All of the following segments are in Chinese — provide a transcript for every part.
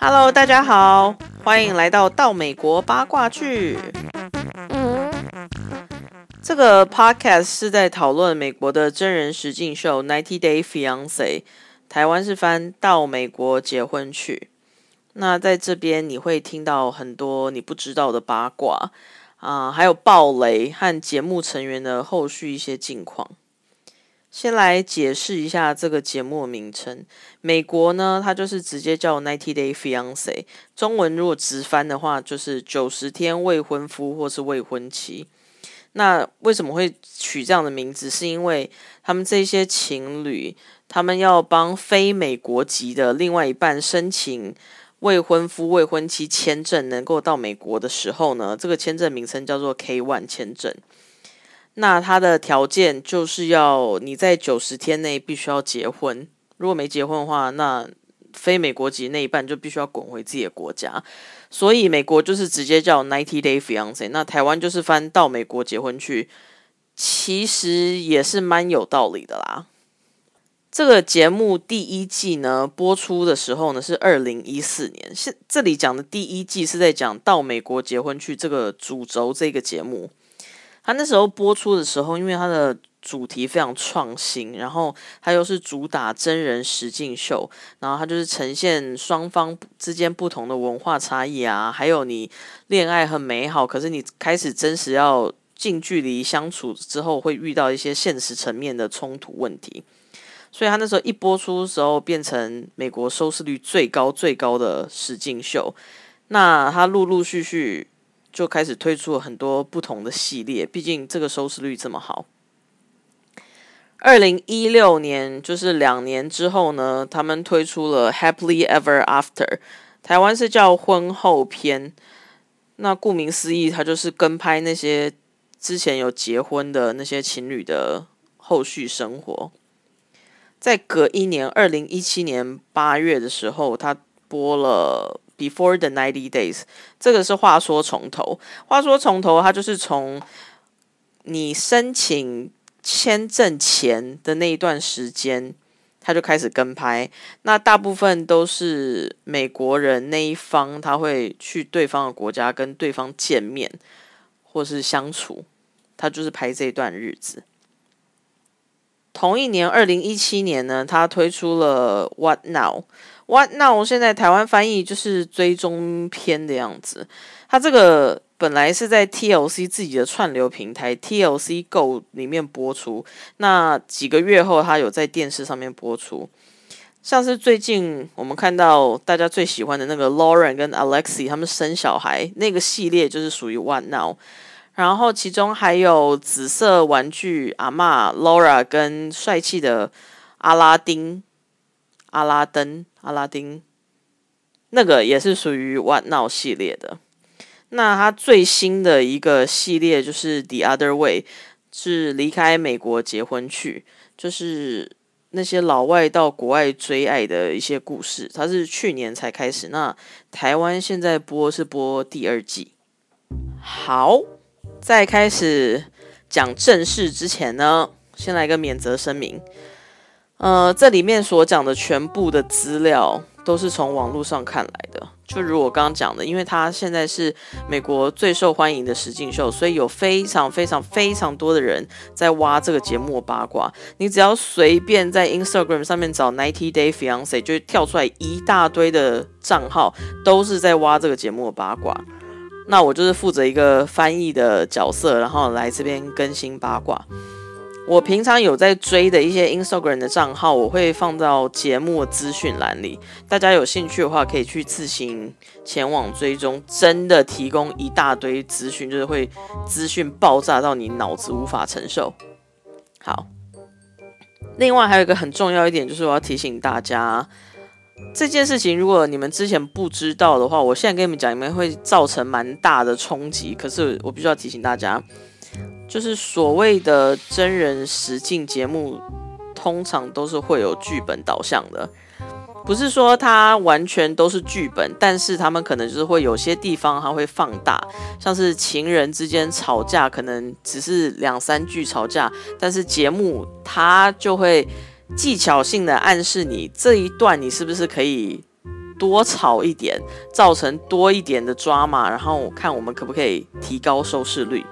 Hello，大家好，欢迎来到到美国八卦剧。这个 podcast 是在讨论美国的真人实境秀《Ninety Day Fiance》，台湾是翻到美国结婚去。那在这边你会听到很多你不知道的八卦啊，还有暴雷和节目成员的后续一些近况。先来解释一下这个节目的名称。美国呢，它就是直接叫 Ninety Day Fiance，中文如果直翻的话，就是九十天未婚夫或是未婚妻。那为什么会取这样的名字？是因为他们这些情侣，他们要帮非美国籍的另外一半申请未婚夫、未婚妻签证，能够到美国的时候呢，这个签证名称叫做 K One 签证。那它的条件就是要你在九十天内必须要结婚，如果没结婚的话，那非美国籍那一半就必须要滚回自己的国家。所以美国就是直接叫 ninety day fiance，那台湾就是翻到美国结婚去，其实也是蛮有道理的啦。这个节目第一季呢播出的时候呢是二零一四年，是这里讲的第一季是在讲到美国结婚去这个主轴这个节目。他那时候播出的时候，因为它的主题非常创新，然后它又是主打真人实境秀，然后它就是呈现双方之间不同的文化差异啊，还有你恋爱很美好，可是你开始真实要近距离相处之后，会遇到一些现实层面的冲突问题，所以他那时候一播出的时候，变成美国收视率最高最高的实境秀。那他陆陆续续。就开始推出了很多不同的系列，毕竟这个收视率这么好。二零一六年，就是两年之后呢，他们推出了《Happily Ever After》，台湾是叫婚后篇。那顾名思义，它就是跟拍那些之前有结婚的那些情侣的后续生活。在隔一年，二零一七年八月的时候，他播了。Before the ninety days，这个是话说从头。话说从头，它就是从你申请签证前的那一段时间，他就开始跟拍。那大部分都是美国人那一方，他会去对方的国家跟对方见面或是相处，他就是拍这段日子。同一年，二零一七年呢，他推出了 What Now。What now？现在台湾翻译就是追踪片的样子。它这个本来是在 TLC 自己的串流平台 TLC Go 里面播出，那几个月后，它有在电视上面播出。像是最近我们看到大家最喜欢的那个 Lauren 跟 Alexi 他们生小孩那个系列，就是属于 What now。然后其中还有紫色玩具阿妈 Laura 跟帅气的阿拉丁。阿拉登、阿拉丁，那个也是属于 What Now 系列的。那它最新的一个系列就是 The Other Way，是离开美国结婚去，就是那些老外到国外追爱的一些故事。它是去年才开始，那台湾现在播是播第二季。好，在开始讲正事之前呢，先来个免责声明。呃，这里面所讲的全部的资料都是从网络上看来的，就如我刚刚讲的，因为他现在是美国最受欢迎的实境秀，所以有非常非常非常多的人在挖这个节目的八卦。你只要随便在 Instagram 上面找 Ninety Day Fiance，就跳出来一大堆的账号，都是在挖这个节目的八卦。那我就是负责一个翻译的角色，然后来这边更新八卦。我平常有在追的一些 Instagram 的账号，我会放到节目资讯栏里。大家有兴趣的话，可以去自行前往追踪。真的提供一大堆资讯，就是会资讯爆炸到你脑子无法承受。好，另外还有一个很重要一点，就是我要提醒大家，这件事情如果你们之前不知道的话，我现在跟你们讲，你们会造成蛮大的冲击。可是我必须要提醒大家。就是所谓的真人实境节目，通常都是会有剧本导向的，不是说它完全都是剧本，但是他们可能就是会有些地方它会放大，像是情人之间吵架，可能只是两三句吵架，但是节目它就会技巧性的暗示你这一段你是不是可以多吵一点，造成多一点的抓马，然后看我们可不可以提高收视率。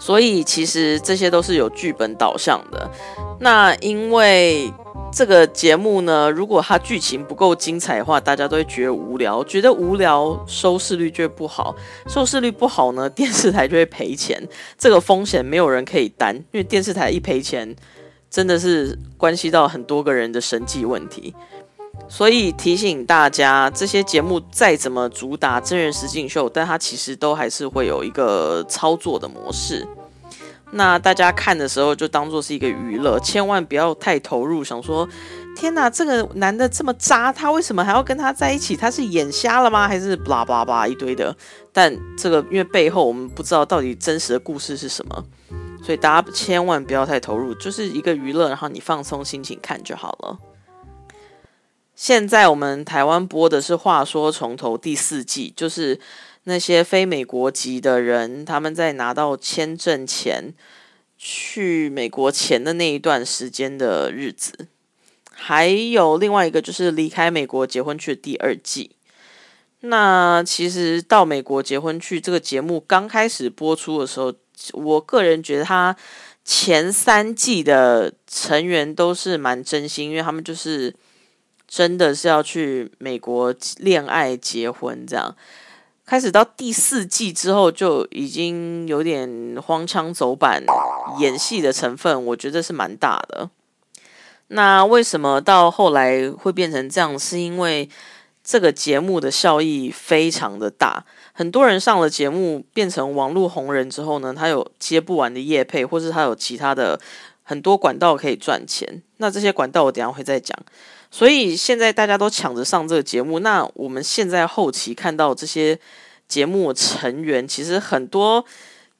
所以其实这些都是有剧本导向的。那因为这个节目呢，如果它剧情不够精彩的话，大家都会觉得无聊，觉得无聊，收视率就会不好。收视率不好呢，电视台就会赔钱。这个风险没有人可以担，因为电视台一赔钱，真的是关系到很多个人的生计问题。所以提醒大家，这些节目再怎么主打真人实境秀，但它其实都还是会有一个操作的模式。那大家看的时候就当做是一个娱乐，千万不要太投入，想说天哪，这个男的这么渣，他为什么还要跟他在一起？他是眼瞎了吗？还是巴拉巴拉一堆的？但这个因为背后我们不知道到底真实的故事是什么，所以大家千万不要太投入，就是一个娱乐，然后你放松心情看就好了。现在我们台湾播的是《话说从头》第四季，就是那些非美国籍的人，他们在拿到签证前去美国前的那一段时间的日子。还有另外一个就是离开美国结婚去的第二季。那其实到美国结婚去这个节目刚开始播出的时候，我个人觉得他前三季的成员都是蛮真心，因为他们就是。真的是要去美国恋爱结婚这样，开始到第四季之后就已经有点荒腔走板，演戏的成分我觉得是蛮大的。那为什么到后来会变成这样？是因为这个节目的效益非常的大，很多人上了节目变成网络红人之后呢，他有接不完的业配，或是他有其他的很多管道可以赚钱。那这些管道我等下会再讲。所以现在大家都抢着上这个节目，那我们现在后期看到这些节目成员，其实很多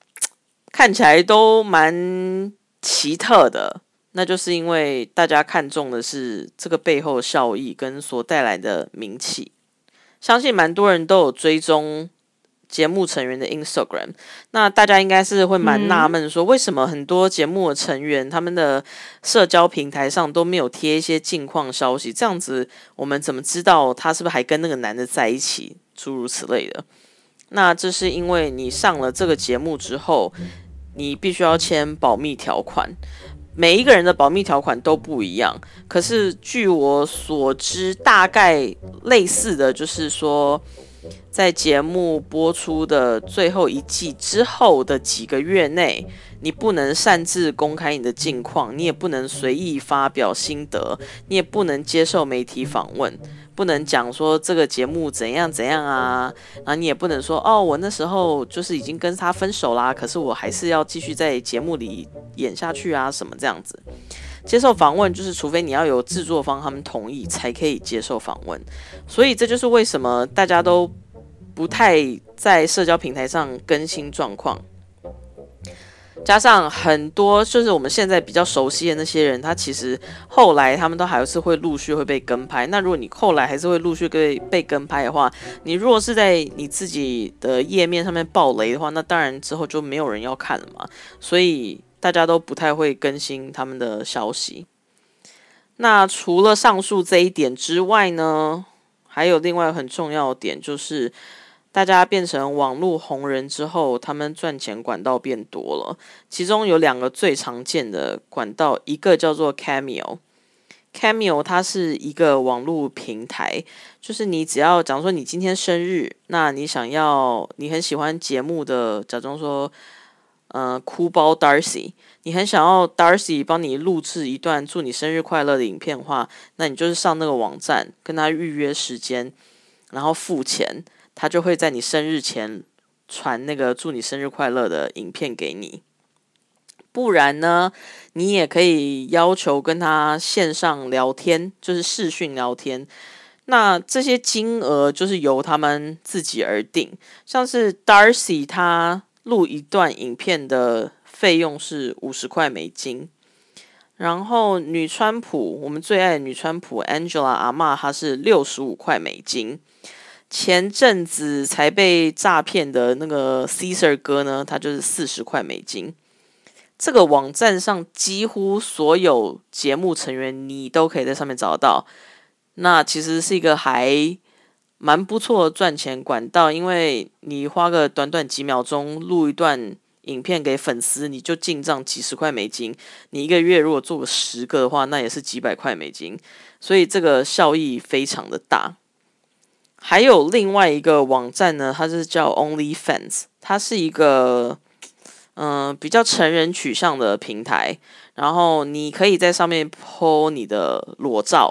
看起来都蛮奇特的，那就是因为大家看中的是这个背后效益跟所带来的名气，相信蛮多人都有追踪。节目成员的 Instagram，那大家应该是会蛮纳闷，说为什么很多节目的成员他们的社交平台上都没有贴一些近况消息？这样子我们怎么知道他是不是还跟那个男的在一起？诸如此类的。那这是因为你上了这个节目之后，你必须要签保密条款，每一个人的保密条款都不一样。可是据我所知，大概类似的就是说。在节目播出的最后一季之后的几个月内，你不能擅自公开你的近况，你也不能随意发表心得，你也不能接受媒体访问，不能讲说这个节目怎样怎样啊，然后你也不能说哦，我那时候就是已经跟他分手啦，可是我还是要继续在节目里演下去啊，什么这样子。接受访问就是，除非你要有制作方他们同意才可以接受访问，所以这就是为什么大家都不太在社交平台上更新状况。加上很多就是我们现在比较熟悉的那些人，他其实后来他们都还是会陆续会被跟拍。那如果你后来还是会陆续被被跟拍的话，你如果是在你自己的页面上面爆雷的话，那当然之后就没有人要看了嘛。所以。大家都不太会更新他们的消息。那除了上述这一点之外呢，还有另外很重要的点，就是大家变成网络红人之后，他们赚钱管道变多了。其中有两个最常见的管道，一个叫做 Cameo，Cameo 它是一个网络平台，就是你只要假如说你今天生日，那你想要你很喜欢节目的，假装说。呃，哭包 Darcy，你很想要 Darcy 帮你录制一段祝你生日快乐的影片话，那你就是上那个网站跟他预约时间，然后付钱，他就会在你生日前传那个祝你生日快乐的影片给你。不然呢，你也可以要求跟他线上聊天，就是视讯聊天。那这些金额就是由他们自己而定，像是 Darcy 他。录一段影片的费用是五十块美金，然后女川普，我们最爱的女川普 Angela 阿妈，她是六十五块美金。前阵子才被诈骗的那个 Caesar 哥呢，他就是四十块美金。这个网站上几乎所有节目成员，你都可以在上面找到。那其实是一个还蛮不错的赚钱管道，因为你花个短短几秒钟录一段影片给粉丝，你就进账几十块美金。你一个月如果做个十个的话，那也是几百块美金，所以这个效益非常的大。还有另外一个网站呢，它是叫 OnlyFans，它是一个嗯比较成人取向的平台，然后你可以在上面 po 你的裸照，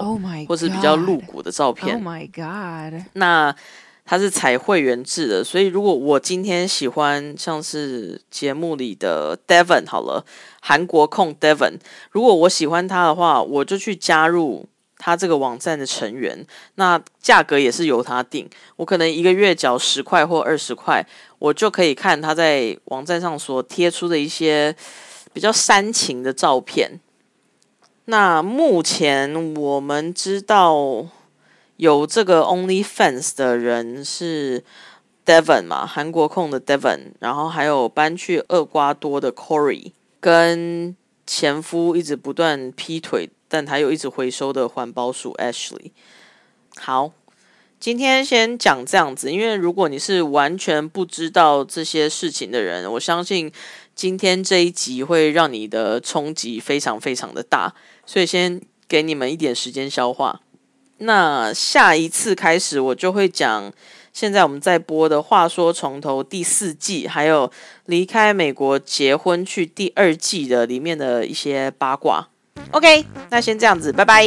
或是比较露骨的照片。Oh my god！那它是采会员制的，所以如果我今天喜欢像是节目里的 Devon 好了，韩国控 Devon，如果我喜欢他的话，我就去加入。他这个网站的成员，那价格也是由他定。我可能一个月缴十块或二十块，我就可以看他在网站上所贴出的一些比较煽情的照片。那目前我们知道有这个 OnlyFans 的人是 Devon 嘛，韩国控的 Devon，然后还有搬去厄瓜多的 Corey，跟前夫一直不断劈腿。但他又一直回收的环保鼠 Ashley。好，今天先讲这样子，因为如果你是完全不知道这些事情的人，我相信今天这一集会让你的冲击非常非常的大，所以先给你们一点时间消化。那下一次开始，我就会讲现在我们在播的话说从头第四季，还有离开美国结婚去第二季的里面的一些八卦。OK，那先这样子，拜拜。